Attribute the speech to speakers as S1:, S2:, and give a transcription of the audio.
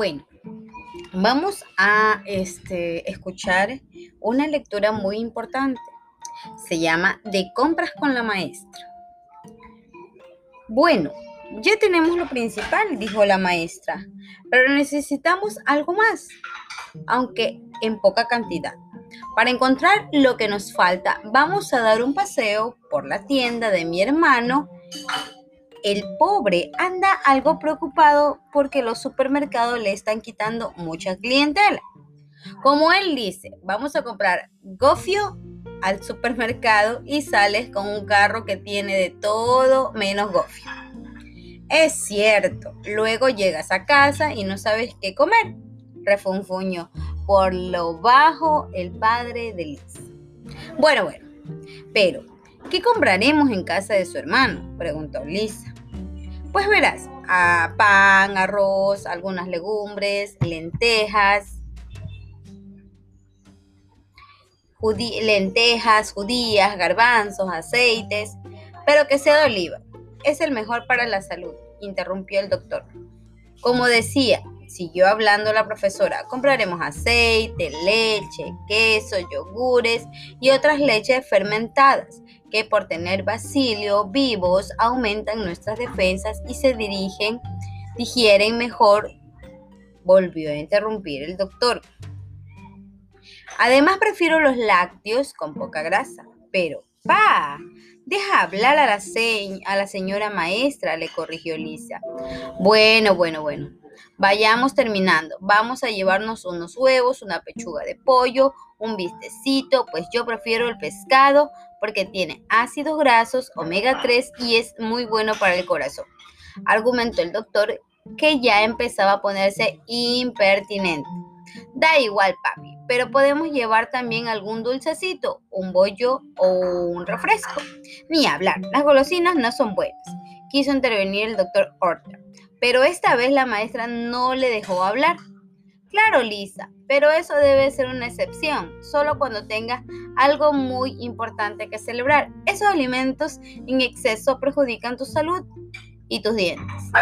S1: Bueno, vamos a este, escuchar una lectura muy importante. Se llama De compras con la maestra. Bueno, ya tenemos lo principal, dijo la maestra, pero necesitamos algo más, aunque en poca cantidad. Para encontrar lo que nos falta, vamos a dar un paseo por la tienda de mi hermano. El pobre anda algo preocupado porque los supermercados le están quitando mucha clientela. Como él dice, vamos a comprar gofio al supermercado y sales con un carro que tiene de todo menos gofio. Es cierto, luego llegas a casa y no sabes qué comer, refunfuñó por lo bajo el padre de Liz. Bueno, bueno, pero, ¿qué compraremos en casa de su hermano? preguntó Lisa. Pues verás, pan, arroz, algunas legumbres, lentejas, lentejas, judías, garbanzos, aceites, pero que sea de oliva. Es el mejor para la salud, interrumpió el doctor. Como decía, Siguió hablando la profesora. Compraremos aceite, leche, queso, yogures y otras leches fermentadas que por tener bacilio vivos aumentan nuestras defensas y se dirigen, digieren mejor. Volvió a interrumpir el doctor. Además prefiero los lácteos con poca grasa. Pero, pa, deja hablar a la, a la señora maestra, le corrigió Lisa. Bueno, bueno, bueno. Vayamos terminando. Vamos a llevarnos unos huevos, una pechuga de pollo, un bistecito, pues yo prefiero el pescado porque tiene ácidos grasos, omega 3 y es muy bueno para el corazón. Argumentó el doctor que ya empezaba a ponerse impertinente. Da igual, papi, pero podemos llevar también algún dulcecito, un bollo o un refresco. Ni hablar, las golosinas no son buenas. Quiso intervenir el doctor Orter. Pero esta vez la maestra no le dejó hablar. Claro, Lisa, pero eso debe ser una excepción, solo cuando tengas algo muy importante que celebrar. Esos alimentos en exceso perjudican tu salud y tus dientes.